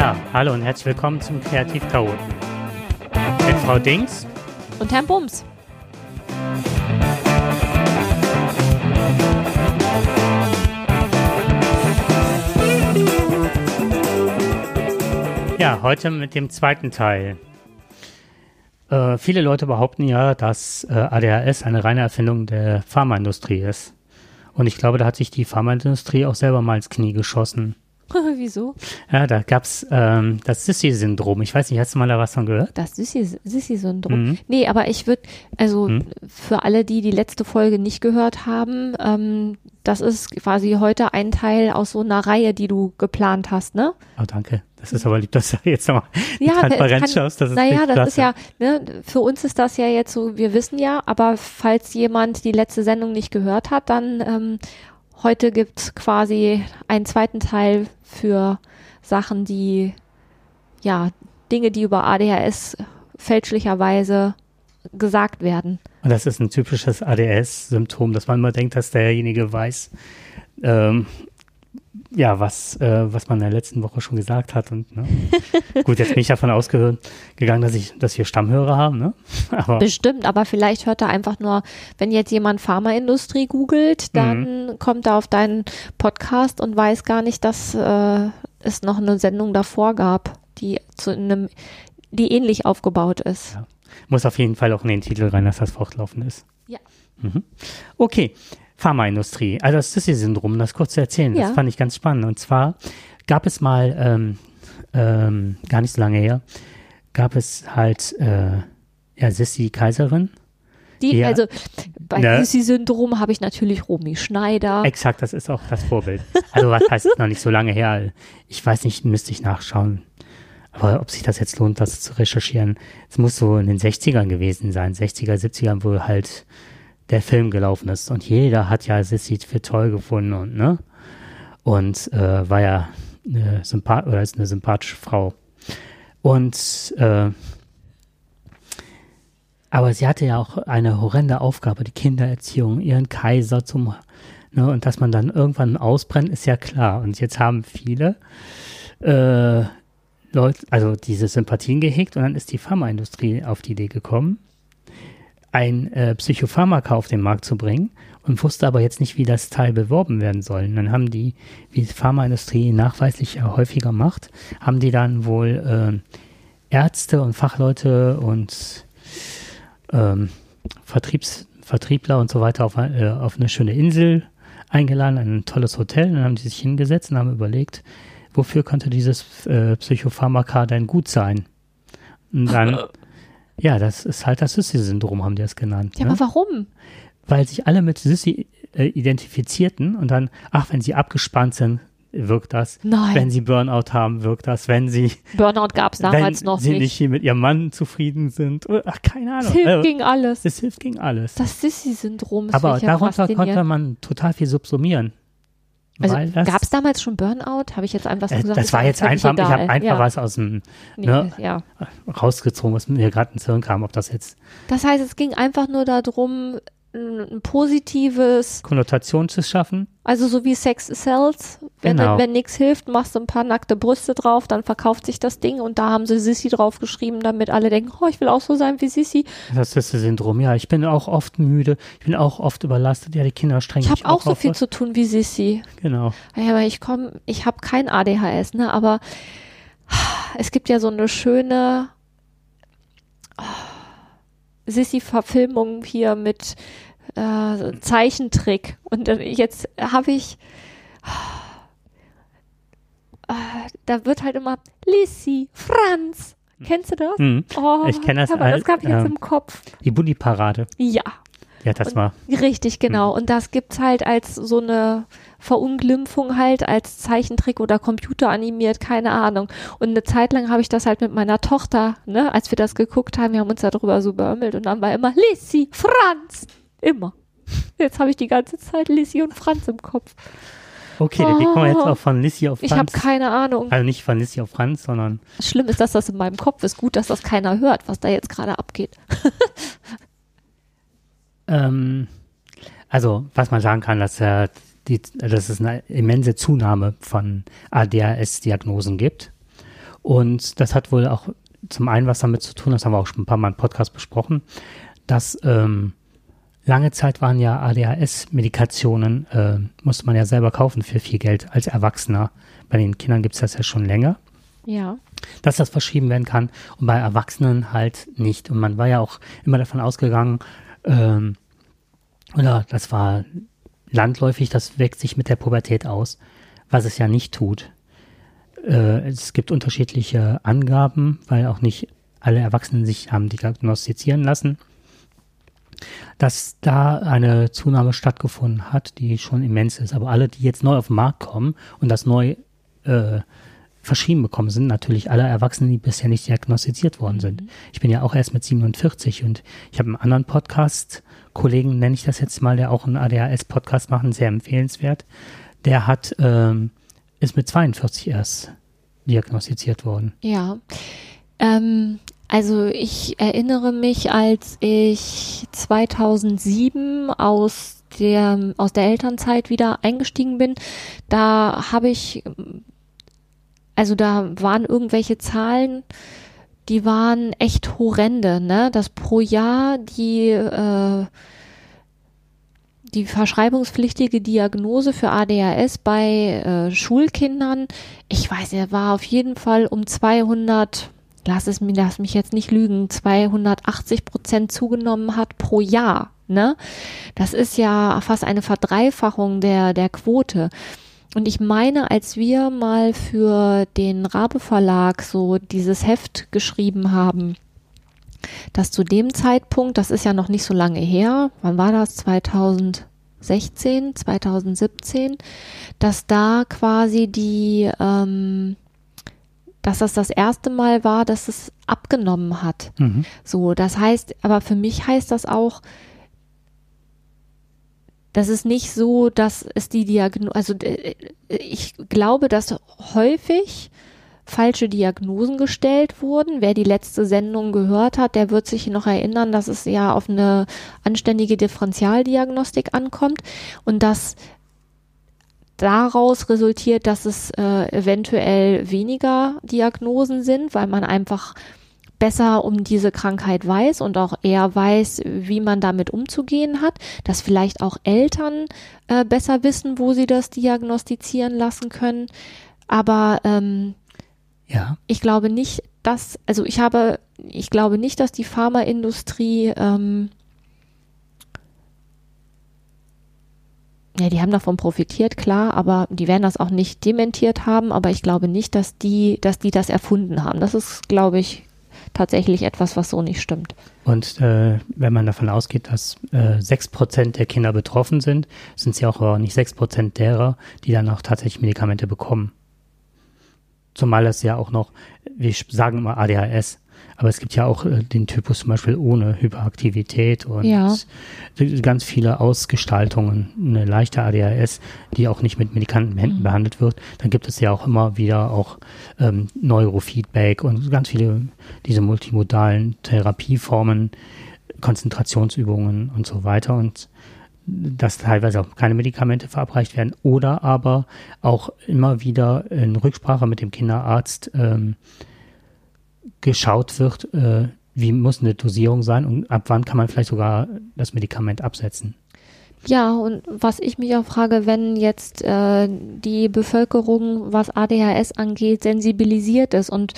Ja, hallo und herzlich willkommen zum Kreativchaoten. Mit Frau Dings Und Herrn Bums. Ja, heute mit dem zweiten Teil. Äh, viele Leute behaupten ja, dass äh, ADHS eine reine Erfindung der Pharmaindustrie ist. Und ich glaube, da hat sich die Pharmaindustrie auch selber mal ins Knie geschossen. Wieso? Ja, da gab's ähm, das Sissy-Syndrom. Ich weiß nicht, hast du mal da was von gehört? Das Sissi-Syndrom. Mhm. Nee, aber ich würde, also Mhm. für alle, die die letzte Folge nicht gehört haben, ähm, das ist quasi heute ein Teil aus so einer Reihe, die du geplant hast, ne? Oh, danke. Das ist aber lieb, dass du jetzt nochmal Ja, Transparenz es kann- schaust. Das ist Naja, das ist ja, ne, für uns ist das ja jetzt so, wir wissen ja, aber falls jemand die letzte Sendung nicht gehört hat, dann ähm, heute gibt's quasi einen zweiten Teil für Sachen, die, ja, Dinge, die über ADHS fälschlicherweise gesagt werden. Und das ist ein typisches ADS-Symptom, dass man immer denkt, dass derjenige weiß, ähm, ja, was, äh, was man in der letzten Woche schon gesagt hat. Und, ne? Gut, jetzt bin ich davon ausgegangen, dass ich, dass wir Stammhörer haben, ne? Aber Bestimmt, aber vielleicht hört er einfach nur, wenn jetzt jemand Pharmaindustrie googelt, dann kommt er auf deinen Podcast und weiß gar nicht, dass äh, es noch eine Sendung davor gab, die zu einem, die ähnlich aufgebaut ist. Ja. muss auf jeden Fall auch in den Titel rein, dass das fortlaufend ist. Ja. Mhm. Okay, Pharmaindustrie. Also das Sissy-Syndrom, das kurz zu erzählen, Ja. das fand ich ganz spannend. Und zwar gab es mal, ähm, ähm, gar nicht so lange her, gab es halt, äh, ja, Sissy Kaiserin. Die, Ja. also bei Ne. Sissi-Syndrom habe ich natürlich Romy Schneider. Exakt, das ist auch das Vorbild. Also was heißt noch nicht so lange her? Ich weiß nicht, müsste ich nachschauen. Aber ob sich das jetzt lohnt, das zu recherchieren, es muss so in den 60ern gewesen sein, 60er, 70ern, wo halt der Film gelaufen ist. Und jeder hat ja Sissy für toll gefunden und, ne? Und äh, war ja eine Sympath oder ist eine sympathische Frau. Und äh, aber sie hatte ja auch eine horrende Aufgabe, die Kindererziehung, ihren Kaiser zum, ne, und dass man dann irgendwann ausbrennt, ist ja klar. Und jetzt haben viele äh, Leute, also diese Sympathien gehegt und dann ist die Pharmaindustrie auf die Idee gekommen, ein äh, Psychopharmaka auf den Markt zu bringen und wusste aber jetzt nicht, wie das Teil beworben werden soll. Und dann haben die, wie die Pharmaindustrie nachweislich ja häufiger macht, haben die dann wohl äh, Ärzte und Fachleute und ähm, Vertriebs, Vertriebler und so weiter auf, äh, auf eine schöne Insel eingeladen, ein tolles Hotel. Und dann haben die sich hingesetzt und haben überlegt, wofür könnte dieses äh, Psychopharmaka denn gut sein? Und dann, ja, das ist halt das Sissy-Syndrom, haben die das genannt. ja, ne? aber warum? Weil sich alle mit Sissy äh, identifizierten und dann, ach, wenn sie abgespannt sind, wirkt das. Nein. Wenn sie Burnout haben, wirkt das. Wenn sie, Burnout gab es damals wenn noch sie nicht. nicht hier mit ihrem Mann zufrieden sind. Ach, keine Ahnung. Es hilft Äh, gegen alles. es hilft gegen alles. Das Sissi-Syndrom ist Aber darunter konnte man total viel subsumieren. Also gab es damals schon Burnout? Habe ich jetzt einfach so äh, gesagt? das war jetzt einfach, ich habe einfach ja. was aus dem Nee, ne, ja. rausgezogen, was mir gerade ins Hirn kam, ob das jetzt Das heißt, es ging einfach nur darum, ein ein positives, Konnotation zu schaffen. also so wie Sex sells. Wenn, Genau. wenn nichts hilft, machst du ein paar nackte Brüste drauf, dann verkauft sich das Ding und da haben sie Sissy drauf geschrieben, damit alle denken, oh, ich will auch so sein wie Sissy. Das ist das Syndrom. Ja, ich bin auch oft müde, ich bin auch oft überlastet. Ja, die Kinder strengen Ich habe auch so auf. viel zu tun wie Sissy. Genau. Ja, aber ich komme, ich habe kein ADHS, ne, aber es gibt ja so eine schöne Sissy-Verfilmung hier mit äh, Zeichentrick. Und jetzt habe ich, äh, da wird halt immer Lissy, Franz. Kennst du das? Mhm. Oh, Ich kenn das aber als, das gab jetzt ähm, im Kopf. Die Bulli-Parade. Ja. Ja, das war. Richtig, genau. Und das gibt's halt als so eine Verunglimpfung halt, als Zeichentrick oder computeranimiert, keine Ahnung. Und eine Zeit lang habe ich das halt mit meiner Tochter, ne, als wir das geguckt haben, wir haben uns darüber so beömmelt und dann war immer Lissy, Franz. Immer. Jetzt habe ich die ganze Zeit Lissy und Franz im Kopf. Okay, kommen wir jetzt auch von Lissy auf Franz? Ich habe keine Ahnung. also nicht von Lissy auf Franz, sondern Schlimm ist, dass das in meinem Kopf ist. Gut, dass das keiner hört, was da jetzt gerade abgeht. ähm, also was man sagen kann, dass äh, die, dass es eine immense Zunahme von ADHS-Diagnosen gibt. Und das hat wohl auch zum einen was damit zu tun, das haben wir auch schon ein paar Mal im Podcast besprochen, dass ähm, lange Zeit waren ja ADHS-Medikationen, äh, musste man ja selber kaufen für viel Geld als Erwachsener. Bei den Kindern gibt es das ja schon länger. Ja. Dass das verschrieben werden kann und bei Erwachsenen halt nicht. Und man war ja auch immer davon ausgegangen, ähm, oder das war landläufig, das wirkt sich mit der Pubertät aus, was es ja nicht tut. Äh, es gibt unterschiedliche Angaben, weil auch nicht alle Erwachsenen sich haben diagnostizieren lassen, dass da eine Zunahme stattgefunden hat, die schon immens ist. Aber alle, die jetzt neu auf den Markt kommen und das neu äh, verschrieben bekommen, sind natürlich alle Erwachsenen, die bisher nicht diagnostiziert worden sind. Mhm. Ich bin ja auch erst mit 47 und ich habe einen anderen Podcast, Kollegen nenne ich das jetzt mal, der auch einen ADHS-Podcast macht, sehr empfehlenswert. Der hat ähm, ist mit 42 erst diagnostiziert worden. Ja. Ähm, also ich erinnere mich, als ich 2007 aus der, aus der Elternzeit wieder eingestiegen bin, da habe ich, also da waren irgendwelche Zahlen, die waren echt horrende, ne? Dass pro Jahr die äh, die verschreibungspflichtige Diagnose für ADHS bei äh, Schulkindern, ich weiß, er war auf jeden Fall um 200, lass es mir, lass mich jetzt nicht lügen, 280 Prozent zugenommen hat pro Jahr. Ne? Das ist ja fast eine Verdreifachung der, der Quote. Und ich meine, als wir mal für den Rabe Verlag so dieses Heft geschrieben haben, dass zu dem Zeitpunkt, das ist ja noch nicht so lange her, wann war das? 2016, 2017, dass da quasi die, ähm, dass das das erste Mal war, dass es abgenommen hat. Mhm. So, das heißt, aber für mich heißt das auch, das ist nicht so, dass es die Diagnose, also äh, ich glaube, dass häufig falsche Diagnosen gestellt wurden. Wer die letzte Sendung gehört hat, der wird sich noch erinnern, dass es ja auf eine anständige Differentialdiagnostik ankommt und dass daraus resultiert, dass es äh, eventuell weniger Diagnosen sind, weil man einfach besser um diese Krankheit weiß und auch eher weiß, wie man damit umzugehen hat, dass vielleicht auch Eltern äh, besser wissen, wo sie das diagnostizieren lassen können. Aber ähm, ja. Ich glaube nicht, dass, also ich habe, ich glaube nicht, dass die Pharmaindustrie, ähm, ja, die haben davon profitiert, klar, aber die werden das auch nicht dementiert haben, aber ich glaube nicht, dass die, dass die das erfunden haben. Das ist, glaube ich, tatsächlich etwas, was so nicht stimmt. Und äh, wenn man davon ausgeht, dass äh, sechs äh, Prozent der Kinder betroffen sind, sind es ja auch nicht sechs Prozent derer, die dann auch tatsächlich Medikamente bekommen. Zumal es ja auch noch, wir sagen immer ADHS, aber es gibt ja auch äh, den Typus zum Beispiel ohne Hyperaktivität und ja. ganz viele Ausgestaltungen, eine leichte ADHS, die auch nicht mit Medikamenten mhm. behandelt wird. Dann gibt es ja auch immer wieder auch ähm, Neurofeedback und ganz viele diese multimodalen Therapieformen, Konzentrationsübungen und so weiter. Und dass teilweise auch keine Medikamente verabreicht werden oder aber auch immer wieder in Rücksprache mit dem Kinderarzt ähm, geschaut wird, äh, wie muss eine Dosierung sein und ab wann kann man vielleicht sogar das Medikament absetzen. Ja, und was ich mich auch frage, wenn jetzt äh, die Bevölkerung, was ADHS angeht, sensibilisiert ist und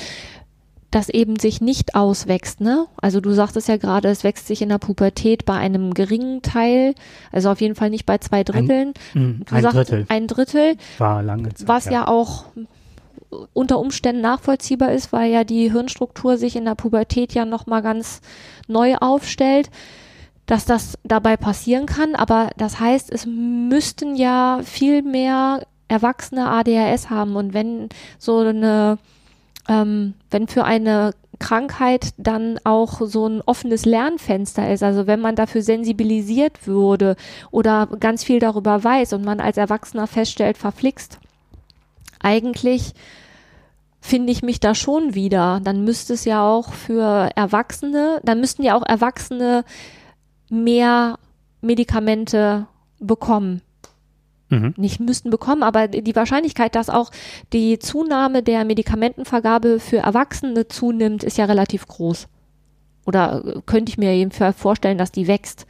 das eben sich nicht auswächst, ne? Also du sagtest ja gerade, es wächst sich in der Pubertät bei einem geringen Teil, also auf jeden Fall nicht bei zwei Dritteln. Ein, ein Drittel. Ein Drittel. War lange Zeit. Was ja. ja auch unter Umständen nachvollziehbar ist, weil ja die Hirnstruktur sich in der Pubertät ja nochmal ganz neu aufstellt, dass das dabei passieren kann. Aber das heißt, es müssten ja viel mehr Erwachsene ADHS haben. Und wenn so eine ähm, wenn für eine Krankheit dann auch so ein offenes Lernfenster ist, also wenn man dafür sensibilisiert würde oder ganz viel darüber weiß und man als Erwachsener feststellt, verflixt, eigentlich finde ich mich da schon wieder. Dann müsste es ja auch für Erwachsene, dann müssten ja auch Erwachsene mehr Medikamente bekommen. Mhm. Nicht müssten bekommen, aber die Wahrscheinlichkeit, dass auch die Zunahme der Medikamentenvergabe für Erwachsene zunimmt, ist ja relativ groß. Oder äh, könnte ich mir eben vorstellen, dass die wächst.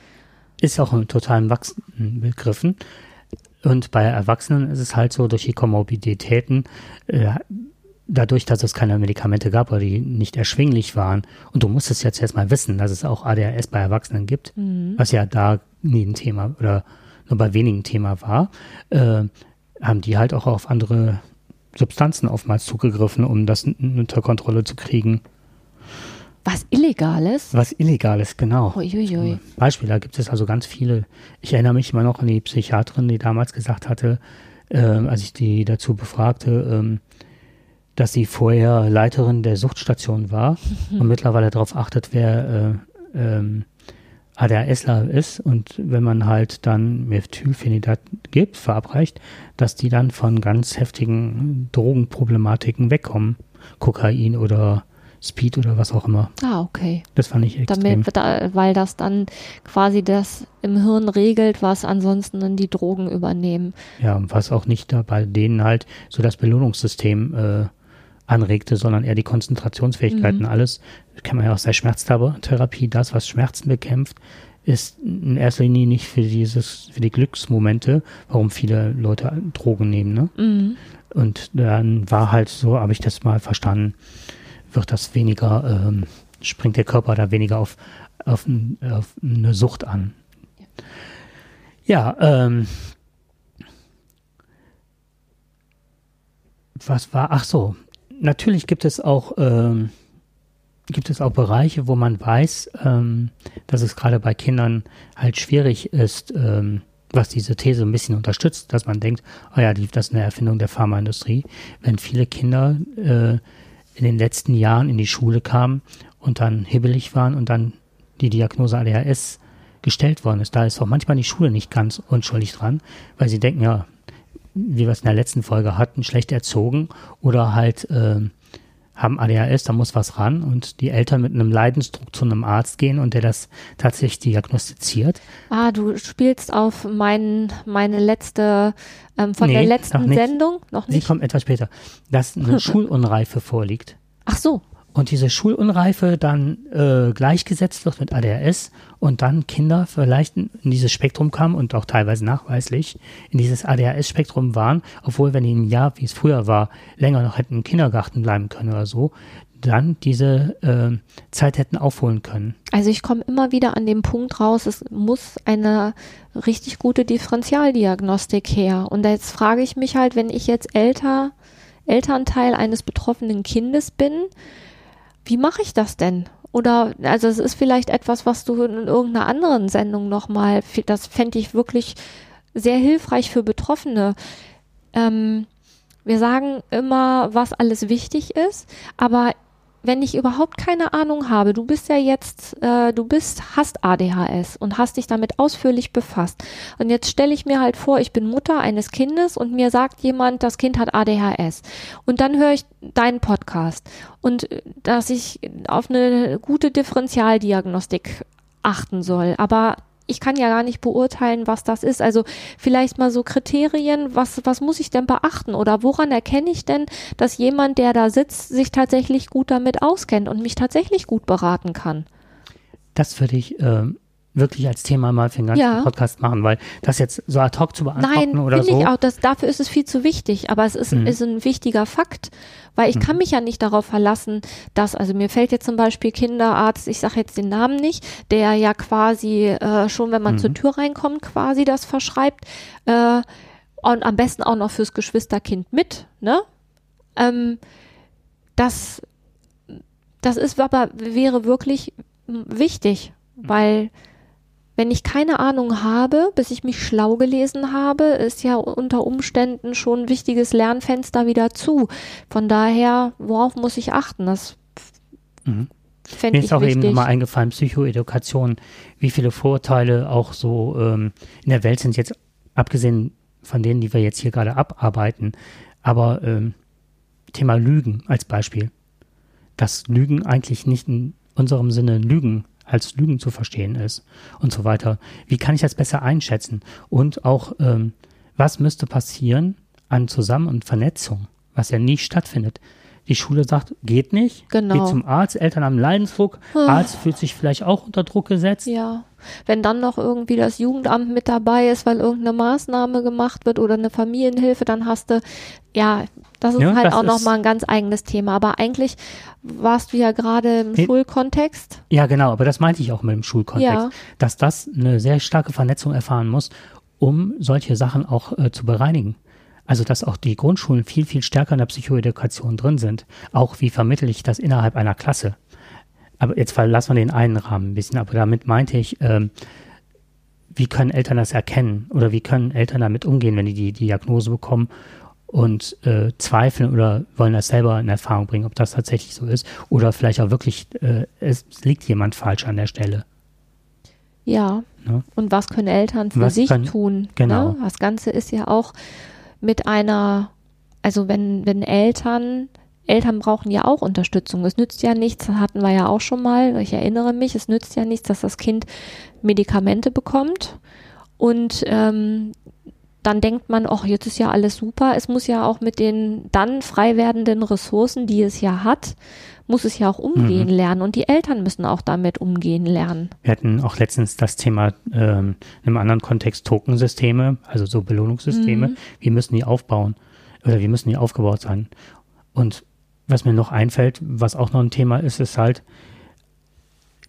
Ist auch in totalen Wachsen begriffen. Und bei Erwachsenen ist es halt so, durch die Komorbiditäten, äh, dadurch, dass es keine Medikamente gab oder die nicht erschwinglich waren, und du musstest jetzt erstmal wissen, dass es auch ADHS bei Erwachsenen gibt, Mhm. was ja da nie ein Thema oder nur bei wenigen Thema war, äh, haben die halt auch auf andere Substanzen oftmals zugegriffen, um das unter Kontrolle zu kriegen. Was Illegales? Was Illegales, genau. Uiuiui. Beispiel, da gibt es also ganz viele. Ich erinnere mich immer noch an die Psychiaterin, die damals gesagt hatte, äh, als ich die dazu befragte, ähm, dass sie vorher Leiterin der Suchtstation war und mittlerweile darauf achtet, wer äh, ähm, ADHSler ist und wenn man halt dann Methylphenidat gibt, verabreicht, dass die dann von ganz heftigen Drogenproblematiken wegkommen. Kokain oder Speed oder was auch immer. Ah, okay. Das fand ich extrem. Damit, da, weil das dann quasi das im Hirn regelt, was ansonsten dann die Drogen übernehmen. Ja, und was auch nicht da bei denen halt so das Belohnungssystem äh, anregte, sondern eher die Konzentrationsfähigkeiten. Mhm. Alles, kennt man ja aus der Schmerztherapie, das, was Schmerzen bekämpft, ist in erster Linie nicht für dieses, für die Glücksmomente, warum viele Leute Drogen nehmen, ne? Mhm. Und dann war halt so, habe ich das mal verstanden, wird das weniger, ähm, springt der Körper da weniger auf, auf, auf eine Sucht an. Ja, ähm, was war, ach so, natürlich gibt es auch, ähm, gibt es auch Bereiche, wo man weiß, ähm, dass es gerade bei Kindern halt schwierig ist, ähm, was diese These ein bisschen unterstützt, dass man denkt, oh ja, das ist eine Erfindung der Pharmaindustrie, wenn viele Kinder äh, in den letzten Jahren in die Schule kamen und dann hibbelig waren und dann die Diagnose ADHS gestellt worden ist. Da ist auch manchmal die Schule nicht ganz unschuldig dran, weil sie denken, ja, wie wir es in der letzten Folge hatten, schlecht erzogen oder halt ähm, haben ADHS, da muss was ran und die Eltern mit einem Leidensdruck zu einem Arzt gehen und der das tatsächlich diagnostiziert. Ah, du spielst auf mein, meine letzte, ähm, von Nee, der noch letzten nicht. Sendung? Noch Sie nicht? kommt etwas später, dass eine Schulunreife vorliegt. Ach so. Und diese Schulunreife dann äh, gleichgesetzt wird mit ADHS und dann Kinder vielleicht in dieses Spektrum kamen und auch teilweise nachweislich in dieses ADHS-Spektrum waren, obwohl wenn die ein Jahr, wie es früher war, länger noch hätten im Kindergarten bleiben können oder so, dann diese äh, Zeit hätten aufholen können. Also ich komme immer wieder an dem Punkt raus, es muss eine richtig gute Differentialdiagnostik her. Und jetzt frage ich mich halt, wenn ich jetzt älter, Elternteil eines betroffenen Kindes bin, wie mache ich das denn? Oder, also es ist vielleicht etwas, was du in irgendeiner anderen Sendung nochmal, das fände ich wirklich sehr hilfreich für Betroffene. Ähm, wir sagen immer, was alles wichtig ist, aber wenn ich überhaupt keine Ahnung habe, du bist ja jetzt, äh, du bist, hast ADHS und hast dich damit ausführlich befasst. Und jetzt stelle ich mir halt vor, ich bin Mutter eines Kindes und mir sagt jemand, das Kind hat ADHS. Und dann höre ich deinen Podcast und äh, dass ich auf eine gute Differentialdiagnostik achten soll. Aber ich kann ja gar nicht beurteilen, was das ist. Also vielleicht mal so Kriterien, was, was muss ich denn beachten oder woran erkenne ich denn, dass jemand, der da sitzt, sich tatsächlich gut damit auskennt und mich tatsächlich gut beraten kann? Das würde ich äh, wirklich als Thema mal für den ganzen Ja. Podcast machen, weil das jetzt so ad hoc zu beantworten Nein, oder finde so. ich auch, das, dafür ist es viel zu wichtig, aber es ist, Mhm. ist ein wichtiger Fakt, weil ich kann mich ja nicht darauf verlassen, dass, also mir fällt jetzt zum Beispiel Kinderarzt, ich sage jetzt den Namen nicht, der ja quasi äh, schon, wenn man Mhm. zur Tür reinkommt, quasi das verschreibt äh, und am besten auch noch fürs Geschwisterkind mit, ne? Ähm, das, das ist aber, wäre wirklich wichtig, weil wenn ich keine Ahnung habe, bis ich mich schlau gelesen habe, ist ja unter Umständen schon ein wichtiges Lernfenster wieder zu. Von daher, worauf muss ich achten? Das Mhm. fände Mir ich ist auch eben wichtig. nochmal eingefallen, Psychoedukation, wie viele Vorurteile auch so ähm, in der Welt sind, jetzt abgesehen von denen, die wir jetzt hier gerade abarbeiten, aber ähm, Thema Lügen als Beispiel. Dass Lügen eigentlich nicht in unserem Sinne Lügen als Lügen zu verstehen ist und so weiter. Wie kann ich das besser einschätzen? Und auch, ähm, Was müsste passieren an Zusammen- und Vernetzung, was ja nie stattfindet? Die Schule sagt, geht nicht, Genau. geht zum Arzt, Eltern haben Leidensdruck, Ah. Arzt fühlt sich vielleicht auch unter Druck gesetzt. Ja. Wenn dann noch irgendwie das Jugendamt mit dabei ist, weil irgendeine Maßnahme gemacht wird oder eine Familienhilfe, dann hast du, ja, das ist Ja, halt das auch nochmal ein ganz eigenes Thema. Aber eigentlich warst du ja gerade im Nee. Schulkontext. Ja, genau, aber das meinte ich auch mit dem Schulkontext, Ja. dass das eine sehr starke Vernetzung erfahren muss, um solche Sachen auch äh, zu bereinigen. Also, dass auch die Grundschulen viel, viel stärker in der Psychoedukation drin sind. Auch wie vermittle ich das innerhalb einer Klasse. Aber jetzt verlassen wir den einen Rahmen ein bisschen, aber damit meinte ich, ähm, wie können Eltern das erkennen oder wie können Eltern damit umgehen, wenn die die Diagnose bekommen und äh, zweifeln oder wollen das selber in Erfahrung bringen, ob das tatsächlich so ist oder vielleicht auch wirklich, äh, es liegt jemand falsch an der Stelle. Ja. Ne? Und was können Eltern für Was sich können- tun? genau. Ne? Das Ganze ist ja auch mit einer, also wenn, wenn Eltern, Eltern brauchen ja auch Unterstützung. Es nützt ja nichts, hatten wir ja auch schon mal, ich erinnere mich, es nützt ja nichts, dass das Kind Medikamente bekommt und ähm, dann denkt man, ach, jetzt ist ja alles super. Es muss ja auch mit den dann frei werdenden Ressourcen, die es ja hat, muss es ja auch umgehen Mhm. lernen. Und die Eltern müssen auch damit umgehen lernen. Wir hatten auch letztens das Thema ähm, in einem anderen Kontext Tokensysteme, also so Belohnungssysteme. Mhm. Wie müssen die aufbauen oder wie müssen die aufgebaut sein? Und was mir noch einfällt, was auch noch ein Thema ist, ist halt,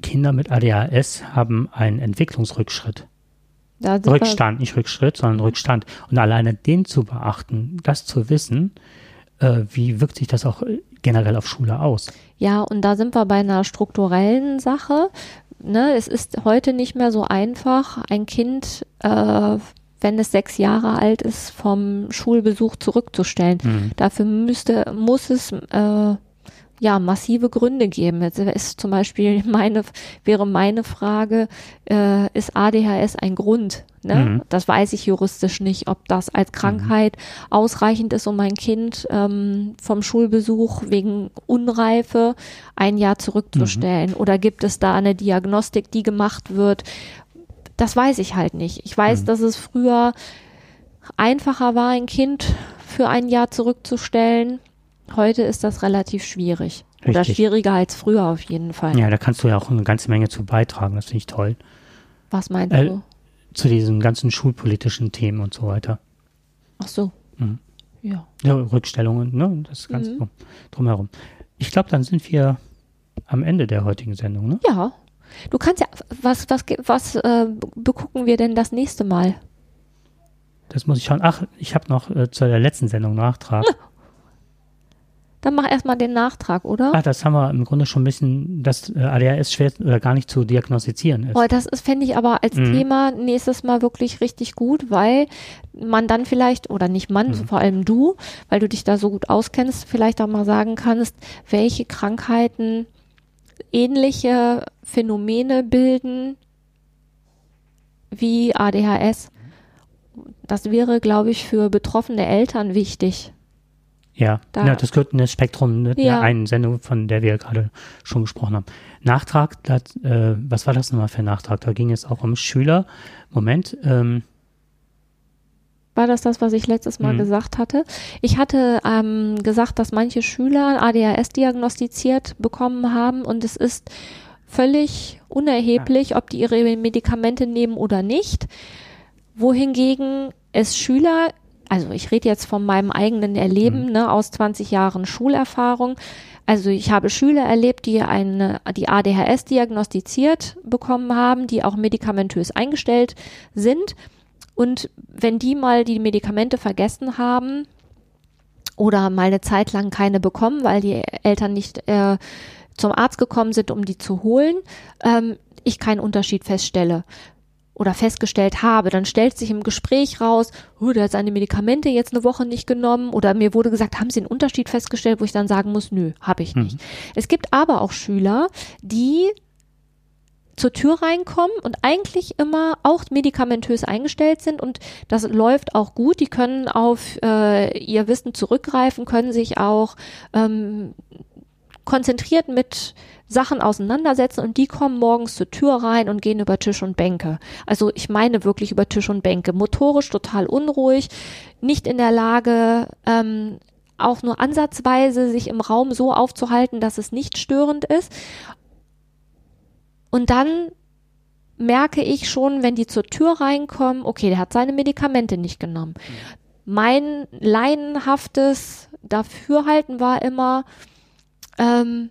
Kinder mit ADHS haben einen Entwicklungsrückschritt. Wir- Rückstand, nicht Rückschritt, sondern Rückstand. Und alleine den zu beachten, das zu wissen, äh, wie wirkt sich das auch generell auf Schule aus? Ja, und da sind wir bei einer strukturellen Sache. Ne, es ist heute nicht mehr so einfach, ein Kind, äh, wenn es sechs Jahre alt ist, vom Schulbesuch zurückzustellen. Mhm. Dafür müsste, muss es äh, ja massive Gründe geben. Jetzt ist zum Beispiel meine, wäre meine Frage, äh, ist ADHS ein Grund? Ne? Mhm. Das weiß ich juristisch nicht, ob das als Krankheit ausreichend ist, um ein Kind ähm, vom Schulbesuch wegen Unreife ein Jahr zurückzustellen. Oder gibt es da eine Diagnostik, die gemacht wird? Das weiß ich halt nicht. Ich weiß, Mhm. dass es früher einfacher war, ein Kind für ein Jahr zurückzustellen. Heute ist das relativ schwierig. Oder Richtig. schwieriger als früher auf jeden Fall. Ja, da kannst du ja auch eine ganze Menge zu beitragen. Das finde ich toll. Was meinst Äh, du? Zu diesen ganzen schulpolitischen Themen und so weiter. Ach so. Mhm. Ja. Ja, Rückstellungen, ne? Das Ganze Mhm. drumherum. Ich glaube, dann sind wir am Ende der heutigen Sendung, ne? Ja. Du kannst ja, was, was, was äh, begucken wir denn das nächste Mal? Das muss ich schauen. Ach, ich habe noch äh, zu der letzten Sendung Nachtrag. Dann mach erstmal den Nachtrag, oder? Ach, das haben wir im Grunde schon ein bisschen, dass äh, ADHS schwer oder gar nicht zu diagnostizieren ist. Oh, das ist, fände ich aber als Mhm. Thema nächstes Mal wirklich richtig gut, weil man dann vielleicht, oder nicht man, Mhm. vor allem du, weil du dich da so gut auskennst, vielleicht auch mal sagen kannst, welche Krankheiten ähnliche Phänomene bilden wie ADHS. Das wäre, glaube ich, für betroffene Eltern wichtig. Ja, Da- ja das gehört in das Spektrum ne, der Ja. einen Sendung, von der wir gerade schon gesprochen haben. Nachtrag, das, äh, was war das nochmal für ein Nachtrag? Da ging es auch um Schüler. Moment, ähm, War das das, was ich letztes Mal Mhm. gesagt hatte? Ich hatte ähm, gesagt, dass manche Schüler ADHS diagnostiziert bekommen haben und es ist völlig unerheblich, ob die ihre Medikamente nehmen oder nicht. Wohingegen es Schüler, also ich rede jetzt von meinem eigenen Erleben, Mhm. ne, aus 20 Jahren Schulerfahrung. Also ich habe Schüler erlebt, die eine, die ADHS diagnostiziert bekommen haben, die auch medikamentös eingestellt sind. Und wenn die mal die Medikamente vergessen haben oder mal eine Zeit lang keine bekommen, weil die Eltern nicht äh, zum Arzt gekommen sind, um die zu holen, ähm, ich keinen Unterschied feststelle oder festgestellt habe, dann stellt sich im Gespräch raus, oh, der hat seine Medikamente jetzt eine Woche nicht genommen oder mir wurde gesagt, haben Sie einen Unterschied festgestellt, wo ich dann sagen muss, nö, habe ich nicht. Es gibt aber auch Schüler, die zur Tür reinkommen und eigentlich immer auch medikamentös eingestellt sind und das läuft auch gut. Die können auf äh, ihr Wissen zurückgreifen, können sich auch ähm, konzentriert mit Sachen auseinandersetzen und die kommen morgens zur Tür rein und gehen über Tisch und Bänke. Also ich meine wirklich über Tisch und Bänke. Motorisch total unruhig, nicht in der Lage, ähm, auch nur ansatzweise sich im Raum so aufzuhalten, dass es nicht störend ist. Und dann merke ich schon, wenn die zur Tür reinkommen, okay, der hat seine Medikamente nicht genommen. Mein leinenhaftes Dafürhalten war immer, ähm,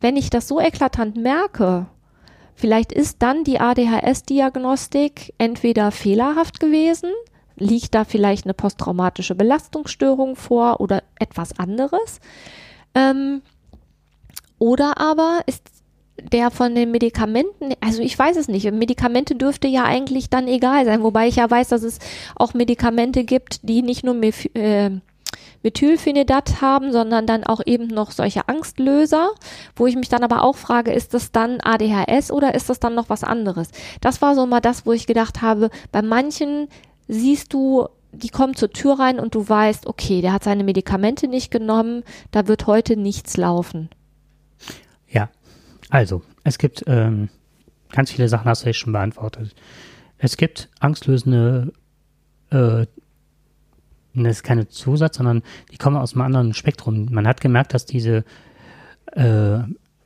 wenn ich das so eklatant merke, vielleicht ist dann die ADHS-Diagnostik entweder fehlerhaft gewesen, liegt da vielleicht eine posttraumatische Belastungsstörung vor oder etwas anderes. Ähm, oder aber ist der von den Medikamenten, also ich weiß es nicht, Medikamente dürfte ja eigentlich dann egal sein, wobei ich ja weiß, dass es auch Medikamente gibt, die nicht nur Meph äh, Methylphenidat haben, sondern dann auch eben noch solche Angstlöser, wo ich mich dann aber auch frage, ist das dann ADHS oder ist das dann noch was anderes? Das war so mal das, wo ich gedacht habe, bei manchen siehst du, die kommen zur Tür rein und du weißt, okay, der hat seine Medikamente nicht genommen, da wird heute nichts laufen. Ja, also, es gibt ähm, ganz viele Sachen, hast du jetzt schon beantwortet. Es gibt angstlösende, äh, das ist keine Zusatz, sondern die kommen aus einem anderen Spektrum. Man hat gemerkt, dass diese äh,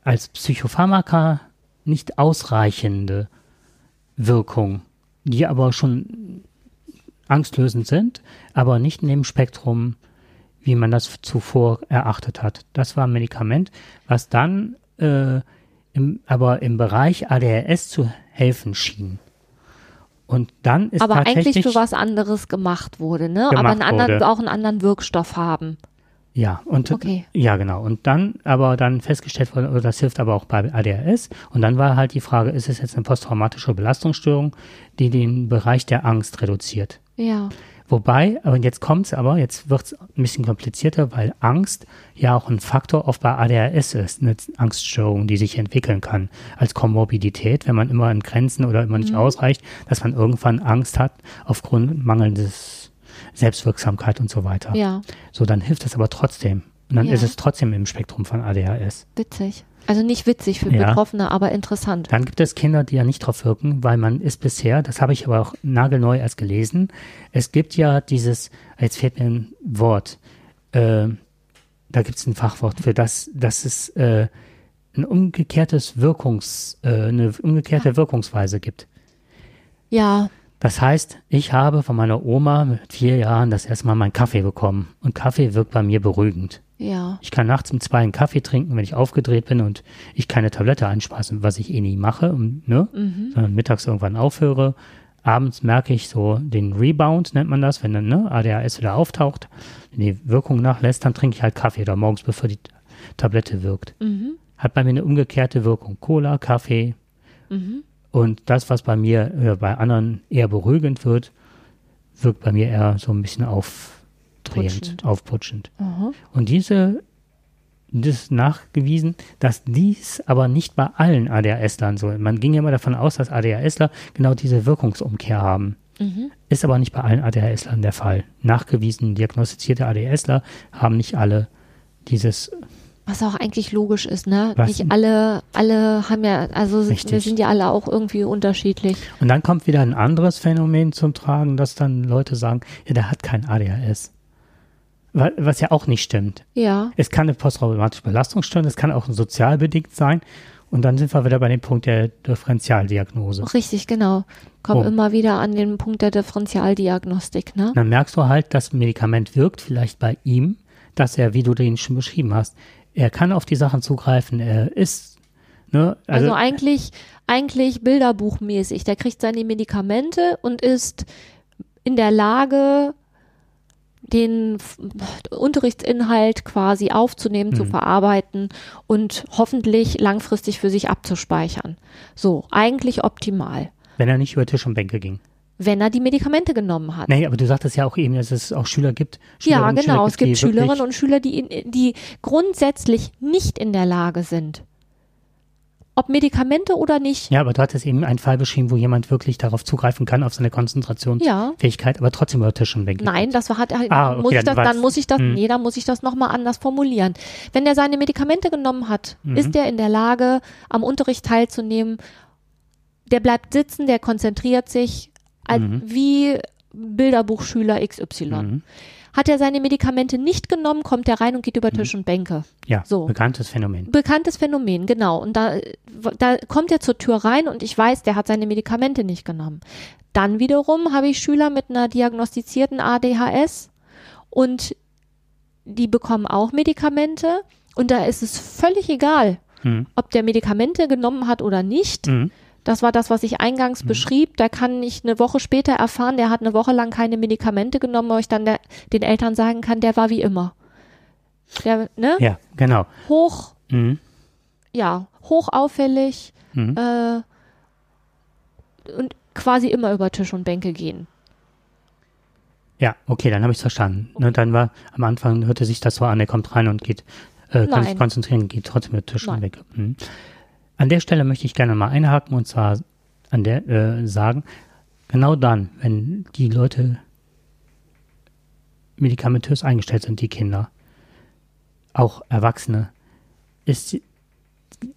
als Psychopharmaka nicht ausreichende Wirkung, die aber schon angstlösend sind, aber nicht in dem Spektrum, wie man das zuvor erachtet hat. Das war ein Medikament, was dann äh, im, aber im Bereich ADHS zu helfen schien. Und dann ist aber tatsächlich eigentlich für was anderes gemacht wurde, ne? Aber einen anderen, wurde. auch einen anderen Wirkstoff haben. Ja, und Okay. ja, genau. Und dann aber dann festgestellt wurde, das hilft aber auch bei ADHS. Und dann war halt die Frage, ist es jetzt eine posttraumatische Belastungsstörung, die den Bereich der Angst reduziert? Ja. Wobei, aber jetzt kommt's aber, jetzt wird's ein bisschen komplizierter, weil Angst ja auch ein Faktor oft bei ADHS ist, eine Angststörung, die sich entwickeln kann als Komorbidität, wenn man immer in Grenzen oder immer nicht Mhm. ausreicht, dass man irgendwann Angst hat aufgrund mangelndes Selbstwirksamkeit und so weiter. Ja, So, dann hilft es aber trotzdem. Und dann Ja. ist es trotzdem im Spektrum von ADHS. witzig. Also nicht witzig für Ja. Betroffene, aber interessant. Dann gibt es Kinder, die ja nicht drauf wirken, weil man ist bisher, das habe ich aber auch nagelneu erst gelesen, es gibt ja dieses, jetzt fehlt mir ein Wort, äh, da gibt es ein Fachwort für das, dass es äh, ein umgekehrtes Wirkungs, äh, eine umgekehrte Wirkungsweise gibt. Ja, Das heißt, ich habe von meiner Oma mit vier Jahren das erste Mal meinen Kaffee bekommen und Kaffee wirkt bei mir beruhigend. Ja, Ich kann nachts um zwei einen Kaffee trinken, wenn ich aufgedreht bin und ich keine Tablette einspeise, was ich eh nie mache, ne? mhm. sondern mittags irgendwann aufhöre. Abends merke ich so den Rebound, nennt man das, wenn dann ne, ADHS wieder auftaucht, wenn die Wirkung nachlässt, dann trinke ich halt Kaffee oder morgens, bevor die Tablette wirkt. Mhm. Hat bei mir eine umgekehrte Wirkung. Cola, Kaffee Mhm. und das, was bei mir, äh, bei anderen eher beruhigend wird, wirkt bei mir eher so ein bisschen aufdrehend, Putschend. aufputschend. Aha. Und diese, das ist nachgewiesen, dass dies aber nicht bei allen ADHS-Lern so ist. Man ging ja immer davon aus, dass ADHSler genau diese Wirkungsumkehr haben. Mhm. Ist aber nicht bei allen ADHSlern der Fall. Nachgewiesen, diagnostizierte ADHSler haben nicht alle dieses, Was auch eigentlich logisch ist, ne? Was? Nicht alle, alle haben ja, also wir Richtig. sind ja alle auch irgendwie unterschiedlich. und dann kommt wieder ein anderes Phänomen zum Tragen, dass dann Leute sagen, ja, der hat kein ADHS. Wa- Was ja auch nicht stimmt. Ja, Es kann eine posttraumatische Belastungsstörung, es kann auch sozial bedingt sein. Und dann sind wir wieder bei dem Punkt der Differentialdiagnose. richtig, genau. Kommen Oh. immer wieder an den Punkt der Differentialdiagnostik, ne? Dann merkst du halt, das Medikament wirkt vielleicht bei ihm, dass er, wie du den schon beschrieben hast, er kann auf die Sachen zugreifen, er ist, ne, Also, also, eigentlich, eigentlich bilderbuchmäßig. Der kriegt seine Medikamente und ist in der Lage, den Unterrichtsinhalt quasi aufzunehmen, zu Mhm. verarbeiten und hoffentlich langfristig für sich abzuspeichern. So, eigentlich optimal, wenn er nicht über Tisch und Bänke ging. wenn er die Medikamente genommen hat. Nee, aber du sagtest ja auch eben, dass es auch Schüler gibt. Ja, Schülerinnen und genau. Schüler Es gibt Schülerinnen und Schüler, die, die grundsätzlich nicht in der Lage sind, ob Medikamente oder nicht. Ja, aber du hattest eben einen Fall beschrieben, wo jemand wirklich darauf zugreifen kann, auf seine Konzentrationsfähigkeit, Ja. aber trotzdem über Tisch und Bänke. Nein, das war, hat, Ah, okay, muss ich dann das, war's- dann muss ich das, Hm. nee, dann muss ich das nochmal anders formulieren. Wenn er seine Medikamente genommen hat, Mhm. ist er in der Lage, am Unterricht teilzunehmen. Der bleibt sitzen, der konzentriert sich, Mhm. wie Bilderbuchschüler XY. Mhm. Hat er seine Medikamente nicht genommen, kommt er rein und geht über Tisch und Bänke. Ja, So. bekanntes Phänomen. Bekanntes Phänomen, genau. Und da, da kommt er zur Tür rein und ich weiß, der hat seine Medikamente nicht genommen. Dann wiederum habe ich Schüler mit einer diagnostizierten ADHS und die bekommen auch Medikamente und da ist es völlig egal, Mhm. ob der Medikamente genommen hat oder nicht. Mhm. Das war das, was ich eingangs beschrieb. Da kann ich eine Woche später erfahren, der hat eine Woche lang keine Medikamente genommen, wo ich dann der, den Eltern sagen kann, der war wie immer. Der, ne? Ja, genau. Hoch, Mhm. ja, hochauffällig Mhm. äh, und quasi immer über Tisch und Bänke gehen. Ja, okay, dann habe ich es verstanden. Ne, dann war am Anfang hörte sich das so an, er kommt rein und geht, äh, kann sich Nein. konzentrieren, geht trotzdem mit Tisch und Nein. weg. Mhm. An der Stelle möchte ich gerne mal einhaken und zwar an der äh, sagen, genau dann, wenn die Leute medikamentös eingestellt sind, die Kinder, auch Erwachsene, ist,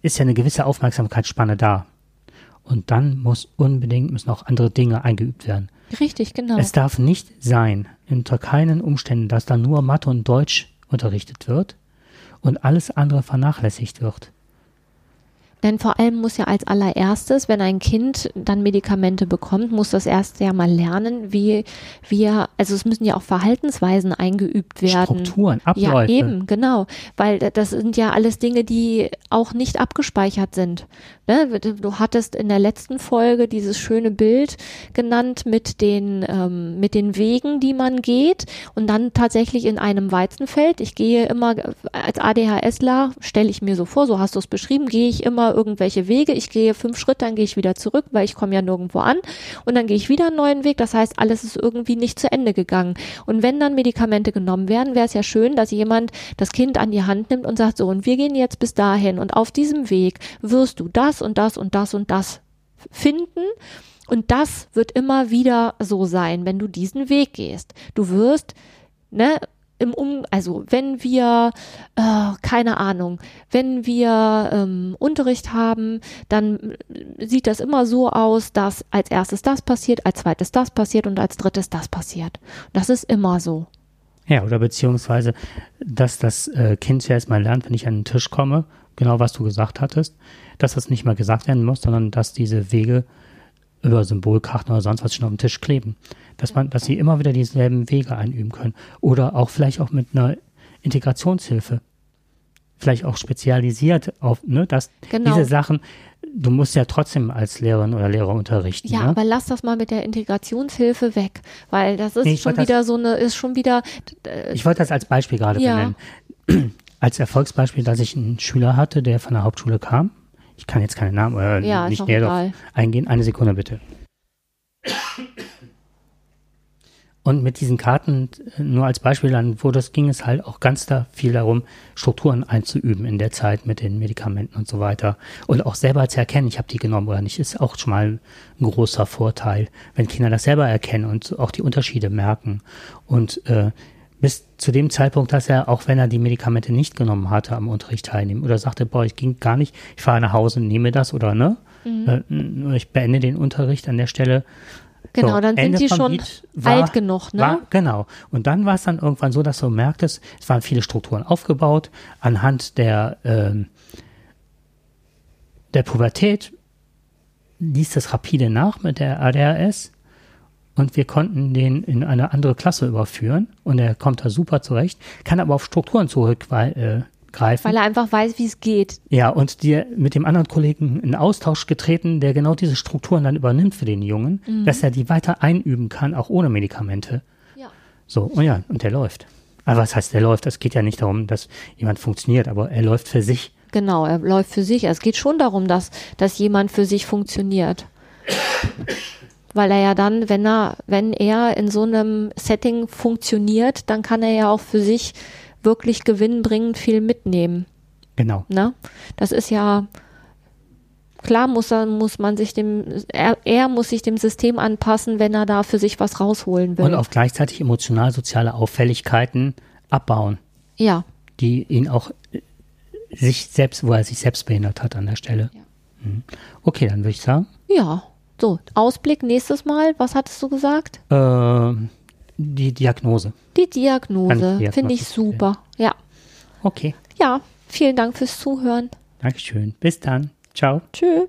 ist ja eine gewisse Aufmerksamkeitsspanne da. Und dann muss unbedingt, müssen auch andere Dinge eingeübt werden. Richtig, genau. Es darf nicht sein, unter keinen Umständen, dass da nur Mathe und Deutsch unterrichtet wird und alles andere vernachlässigt wird. Denn vor allem muss ja als allererstes, wenn ein Kind dann Medikamente bekommt, muss das erst ja mal lernen, wie wir, also es müssen ja auch Verhaltensweisen eingeübt werden. Strukturen, Ja, Abläufe. eben, genau. Weil das sind ja alles Dinge, die auch nicht abgespeichert sind. Ne? Du hattest in der letzten Folge dieses schöne Bild genannt mit den, ähm, mit den Wegen, die man geht und dann tatsächlich in einem Weizenfeld. Ich gehe immer als ADHSler, stelle ich mir so vor, so hast du es beschrieben, gehe ich immer irgendwelche Wege. Ich gehe fünf Schritte, dann gehe ich wieder zurück, weil ich komme ja nirgendwo an. Und dann gehe ich wieder einen neuen Weg. Das heißt, alles ist irgendwie nicht zu Ende gegangen. Und wenn dann Medikamente genommen werden, wäre es ja schön, dass jemand das Kind an die Hand nimmt und sagt, so, und wir gehen jetzt bis dahin. Und auf diesem Weg wirst du das und das und das und das finden. Und das wird immer wieder so sein, wenn du diesen Weg gehst. Du wirst, ne, im um, also wenn wir, äh, keine Ahnung, wenn wir ähm, Unterricht haben, dann sieht das immer so aus, dass als erstes das passiert, als zweites das passiert und als drittes das passiert. Das ist immer so. Ja, oder beziehungsweise, dass das äh, Kind zuerst mal lernt, wenn ich an den Tisch komme, genau was du gesagt hattest, dass das nicht mal gesagt werden muss, sondern dass diese Wege über Symbolkarten oder sonst was schon auf dem Tisch kleben. Dass man, dass sie immer wieder dieselben Wege einüben können. Oder auch vielleicht auch mit einer Integrationshilfe. Vielleicht auch spezialisiert auf, ne, dass Genau. diese Sachen, du musst ja trotzdem als Lehrerin oder Lehrer unterrichten. Ja, ne? aber lass das mal mit der Integrationshilfe weg, weil das ist Nee, schon wollte das- wieder so eine, ist schon wieder, äh, Ich wollte das als Beispiel gerade Ja. benennen. Als Erfolgsbeispiel, dass ich einen Schüler hatte, der von der Hauptschule kam. Ich kann jetzt keinen Namen oder Ja, nicht näher eingehen. Eine Sekunde bitte. Und mit diesen Karten, äh, nur als Beispiel, dann wurde es, ging es halt auch ganz da viel darum, Strukturen einzuüben in der Zeit mit den Medikamenten und so weiter. Und auch selber zu erkennen, ich habe die genommen oder nicht, ist auch schon mal ein großer Vorteil, wenn Kinder das selber erkennen und auch die Unterschiede merken. Und äh, bis zu dem Zeitpunkt, dass er, auch wenn er die Medikamente nicht genommen hatte, am Unterricht teilnehmen oder sagte, boah, ich ging gar nicht, ich fahre nach Hause, nehme das oder ne, äh, ich beende den Unterricht an der Stelle. Genau, So, dann sind Ende die vom schon war- alt genug, ne? War, genau. Und dann war es dann irgendwann so, dass du merktest, es waren viele Strukturen aufgebaut anhand der, ähm, der Pubertät ließ das rapide nach mit der ADHS und wir konnten den in eine andere Klasse überführen und er kommt da super zurecht, kann aber auf Strukturen zurückgreifen. Weil er einfach weiß, wie es geht. Ja, und dir mit dem anderen Kollegen in Austausch getreten, der genau diese Strukturen dann übernimmt für den Jungen, dass er die weiter einüben kann, auch ohne Medikamente. Ja. So, und ja, und der läuft. Aber was heißt, der läuft? Es geht ja nicht darum, dass jemand funktioniert, aber er läuft für sich. Genau, er läuft für sich. Es geht schon darum, dass, dass jemand für sich funktioniert. Weil er ja dann, wenn er, wenn er in so einem Setting funktioniert, dann kann er ja auch für sich wirklich gewinnbringend viel mitnehmen. Genau. Ne? Das ist ja, klar muss, er, muss man sich dem, er, er muss sich dem System anpassen, wenn er da für sich was rausholen will. Und auch gleichzeitig emotional-soziale Auffälligkeiten abbauen, ja, die ihn auch äh, sich selbst, wo er sich selbst behindert hat an der Stelle. Ja. Mhm. Okay, dann würde ich sagen, ja. So, Ausblick nächstes Mal. Was hattest du gesagt? äh, die Diagnose. Die Diagnose finde ich super. Ja. Okay. Ja, vielen Dank fürs Zuhören. Dankeschön. Bis dann. Ciao. Tschüss.